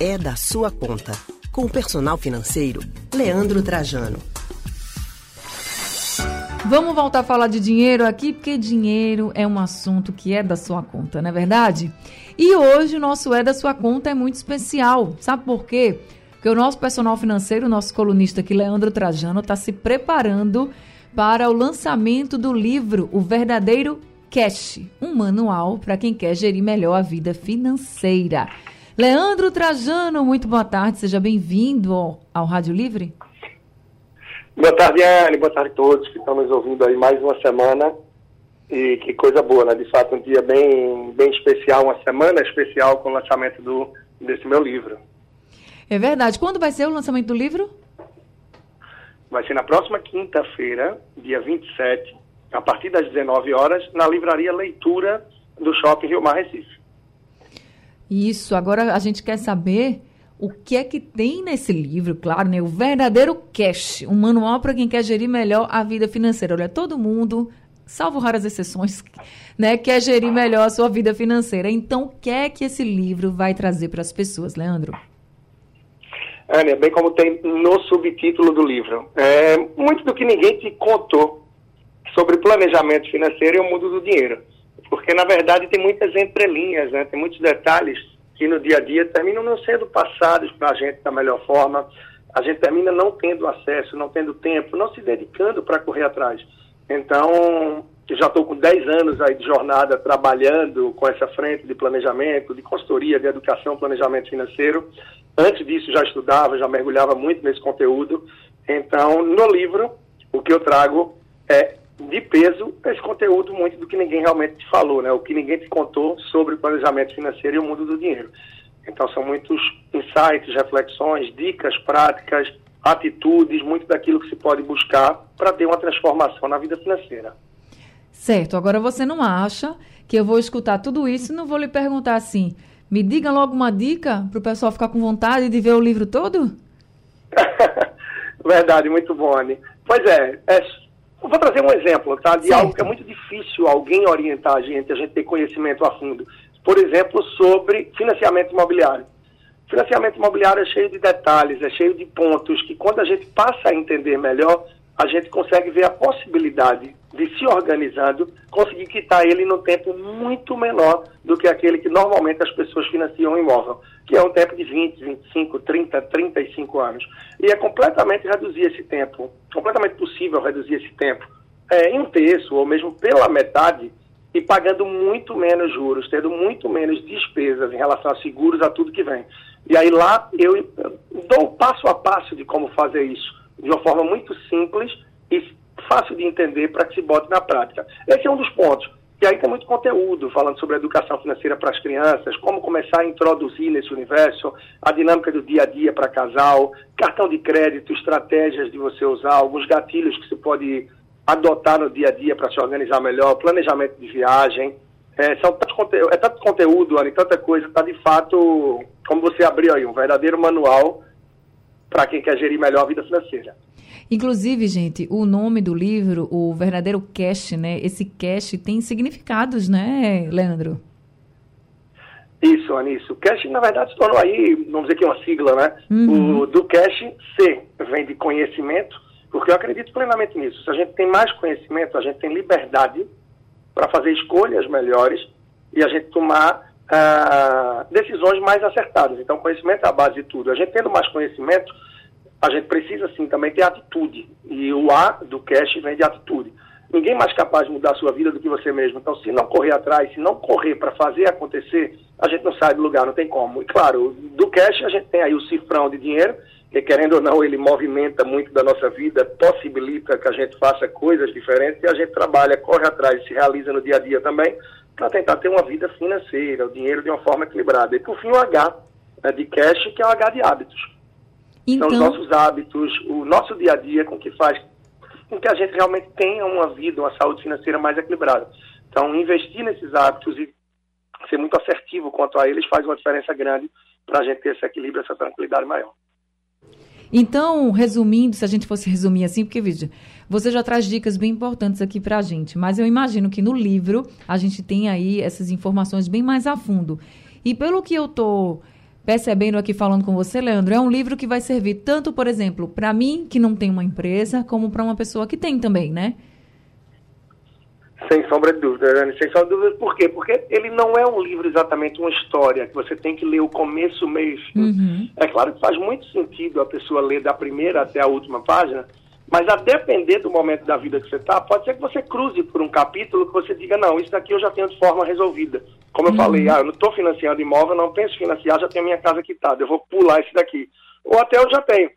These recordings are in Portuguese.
é da sua conta. Com o personal financeiro, Leandro Trajano. Vamos voltar a falar de dinheiro aqui, porque dinheiro é um assunto que é da sua conta, não é verdade? E hoje o nosso É da Sua Conta é muito especial. Sabe por quê? Porque o nosso personal financeiro, o nosso colunista aqui, Leandro Trajano, está se preparando para o lançamento do livro O Verdadeiro Cash, um manual para quem quer gerir melhor a vida financeira. Leandro Trajano, muito boa tarde, seja bem-vindo ao, ao Rádio Livre. Boa tarde, Anne, boa tarde a todos que estão nos ouvindo aí mais uma semana. E que coisa boa, né? De fato, um dia bem, bem especial, uma semana especial com o lançamento do, desse meu livro. É verdade. Quando vai ser o lançamento do livro? Vai ser na próxima quinta-feira, dia 27, a partir das 19 horas, na livraria Leitura do Shopping Rio Mar Recife. Isso. Agora a gente quer saber o que é que tem nesse livro, claro, né? O verdadeiro cash, um manual para quem quer gerir melhor a vida financeira. Olha, todo mundo salvo raras exceções, né, quer gerir melhor a sua vida financeira. Então, o que é que esse livro vai trazer para as pessoas, Leandro? Ania, bem como tem no subtítulo do livro, é muito do que ninguém te contou sobre planejamento financeiro e o mundo do dinheiro. Porque, na verdade, tem muitas entrelinhas, né? tem muitos detalhes que no dia a dia terminam não sendo passados para a gente da melhor forma. A gente termina não tendo acesso, não tendo tempo, não se dedicando para correr atrás. Então, já estou com 10 anos aí de jornada trabalhando com essa frente de planejamento, de consultoria, de educação, planejamento financeiro. Antes disso já estudava, já mergulhava muito nesse conteúdo. Então, no livro, o que eu trago é de peso esse conteúdo muito do que ninguém realmente te falou, né? O que ninguém te contou sobre o planejamento financeiro e o mundo do dinheiro. Então são muitos insights, reflexões, dicas práticas, atitudes, muito daquilo que se pode buscar para ter uma transformação na vida financeira. Certo. Agora você não acha que eu vou escutar tudo isso e não vou lhe perguntar assim, me diga logo uma dica para o pessoal ficar com vontade de ver o livro todo? Verdade, muito bom, Anne. Pois é, é, vou trazer um exemplo, tá? De certo. algo que é muito difícil alguém orientar a gente, a gente ter conhecimento a fundo. Por exemplo, sobre financiamento imobiliário. Financiamento imobiliário é cheio de detalhes, é cheio de pontos que quando a gente passa a entender melhor, a gente consegue ver a possibilidade de se organizando, conseguir quitar ele no tempo muito menor do que aquele que normalmente as pessoas financiam um imóvel, que é um tempo de 20, 25, 30, 35 anos. E é completamente reduzir esse tempo, completamente possível reduzir esse tempo é, em um terço ou mesmo pela metade e pagando muito menos juros, tendo muito menos despesas em relação a seguros, a tudo que vem. E aí lá eu dou o passo a passo de como fazer isso, de uma forma muito simples e fácil de entender para que se bote na prática. Esse é um dos pontos. E aí tem muito conteúdo falando sobre educação financeira para as crianças, como começar a introduzir nesse universo, a dinâmica do dia a dia para casal, cartão de crédito, estratégias de você usar, alguns gatilhos que se pode adotar no dia a dia para se organizar melhor, planejamento de viagem. É, são tanto conteúdo, é tanto conteúdo, Anny, tanta coisa, está de fato, como você abriu aí, um verdadeiro manual para quem quer gerir melhor a vida financeira. Inclusive, gente, o nome do livro, o verdadeiro cash, né? Esse cash tem significados, né, Leandro? Isso, Anísio. Cash, na verdade, se tornou aí, vamos dizer que uma sigla, né? Uhum. O, do cash, C vem de conhecimento, porque eu acredito plenamente nisso. Se a gente tem mais conhecimento, a gente tem liberdade para fazer escolhas melhores e a gente tomar uh, decisões mais acertadas. Então, conhecimento é a base de tudo. A gente tendo mais conhecimento, a gente precisa sim também ter atitude. E o A do cash vem de atitude. Ninguém mais capaz de mudar a sua vida do que você mesmo. Então, se não correr atrás, se não correr para fazer acontecer, a gente não sai do lugar, não tem como. E claro, do cash a gente tem aí o cifrão de dinheiro, que querendo ou não, ele movimenta muito da nossa vida, possibilita que a gente faça coisas diferentes e a gente trabalha, corre atrás, se realiza no dia a dia também, para tentar ter uma vida financeira, o dinheiro de uma forma equilibrada. E por fim o H né, de cash, que é o H de hábitos. Então... São os então- nossos hábitos, o nosso dia a dia com que faz com que a gente realmente tenha uma vida, uma saúde financeira mais equilibrada. Então, investir nesses hábitos e ser muito assertivo quanto a eles faz uma diferença grande para a gente ter esse equilíbrio, essa tranquilidade maior. Então, resumindo, se a gente fosse resumir assim, porque, veja, você já traz dicas bem importantes aqui para a gente, mas eu imagino que no livro a gente tem aí essas informações bem mais a fundo. E pelo que eu estou percebendo aqui falando com você, Leandro, é um livro que vai servir tanto, por exemplo, para mim que não tem uma empresa, como para uma pessoa que tem também, né? Sem sombra de dúvida, Dani. Sem sombra de dúvida, por quê? Porque ele não é um livro exatamente uma história, que você tem que ler o começo, o meio e fim. Uhum. É claro que faz muito sentido a pessoa ler da primeira até a última página, mas a depender do momento da vida que você está, pode ser que você cruze por um capítulo que você diga, não, isso daqui eu já tenho de forma resolvida. Como eu uhum. falei, ah, eu não estou financiando imóvel, não penso financiar, já tenho a minha casa quitada, eu vou pular esse daqui. Ou até eu já tenho.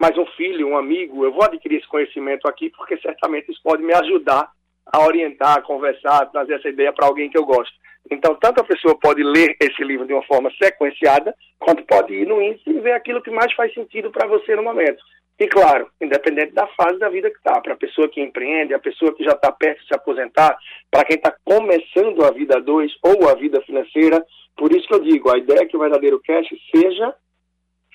Mas um filho, um amigo, eu vou adquirir esse conhecimento aqui, porque certamente isso pode me ajudar a orientar, a conversar, a trazer essa ideia para alguém que eu gosto. Então, tanto a pessoa pode ler esse livro de uma forma sequenciada, quanto pode ir no índice e ver aquilo que mais faz sentido para você no momento. E claro, independente da fase da vida que está, para a pessoa que empreende, a pessoa que já está perto de se aposentar, para quem está começando a vida 2 ou a vida financeira, por isso que eu digo, a ideia é que o verdadeiro cash seja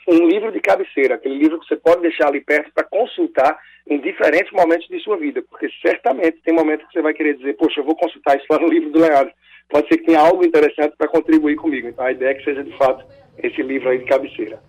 um livro de cabeceira, aquele livro que você pode deixar ali perto para consultar em diferentes momentos de sua vida, porque certamente tem momentos que você vai querer dizer, poxa, eu vou consultar isso lá no livro do Leandro. Pode ser que tenha algo interessante para contribuir comigo. Então a ideia é que seja de fato esse livro aí de cabeceira.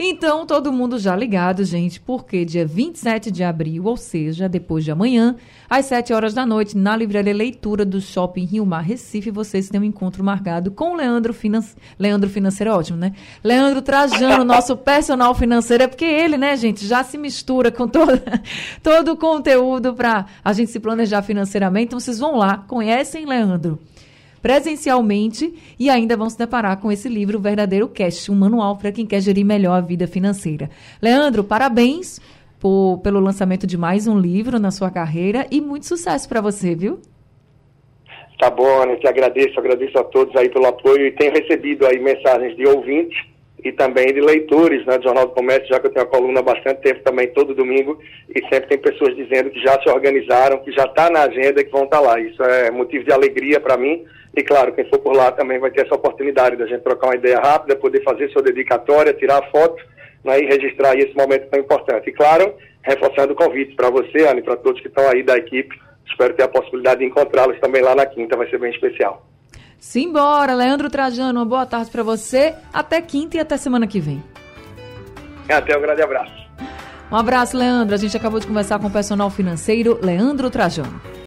Então, todo mundo já ligado, gente, porque dia 27 de abril, ou seja, depois de amanhã, às 7 horas da noite, na Livraria Leitura do Shopping Rio Mar Recife, vocês têm um encontro marcado com o Leandro Financeiro. Leandro Financeiro é ótimo, né? Leandro Trajano, nosso personal financeiro, é porque ele, né, gente, já se mistura com todo, todo o conteúdo para a gente se planejar financeiramente. Então, vocês vão lá, conhecem Leandro presencialmente e ainda vão se deparar com esse livro Verdadeiro Cash, um manual para quem quer gerir melhor a vida financeira. Leandro, parabéns por, pelo lançamento de mais um livro na sua carreira e muito sucesso para você, viu? Tá bom, Ana, te agradeço, agradeço a todos aí pelo apoio e tenho recebido aí mensagens de ouvintes e também de leitores né, do Jornal do Comércio, já que eu tenho a coluna há bastante tempo também, todo domingo, e sempre tem pessoas dizendo que já se organizaram, que já está na agenda e que vão estar tá lá. Isso é motivo de alegria para mim e claro, quem for por lá também vai ter essa oportunidade da gente trocar uma ideia rápida, poder fazer sua dedicatória, tirar foto né, e registrar esse momento tão importante. E claro, reforçando o convite para você, Anne, para todos que estão aí da equipe. Espero ter a possibilidade de encontrá-los também lá na quinta, vai ser bem especial. Simbora, Leandro Trajano, uma boa tarde para você. Até quinta e até semana que vem. Até um grande abraço. Um abraço, Leandro. A gente acabou de conversar com o personal financeiro Leandro Trajano.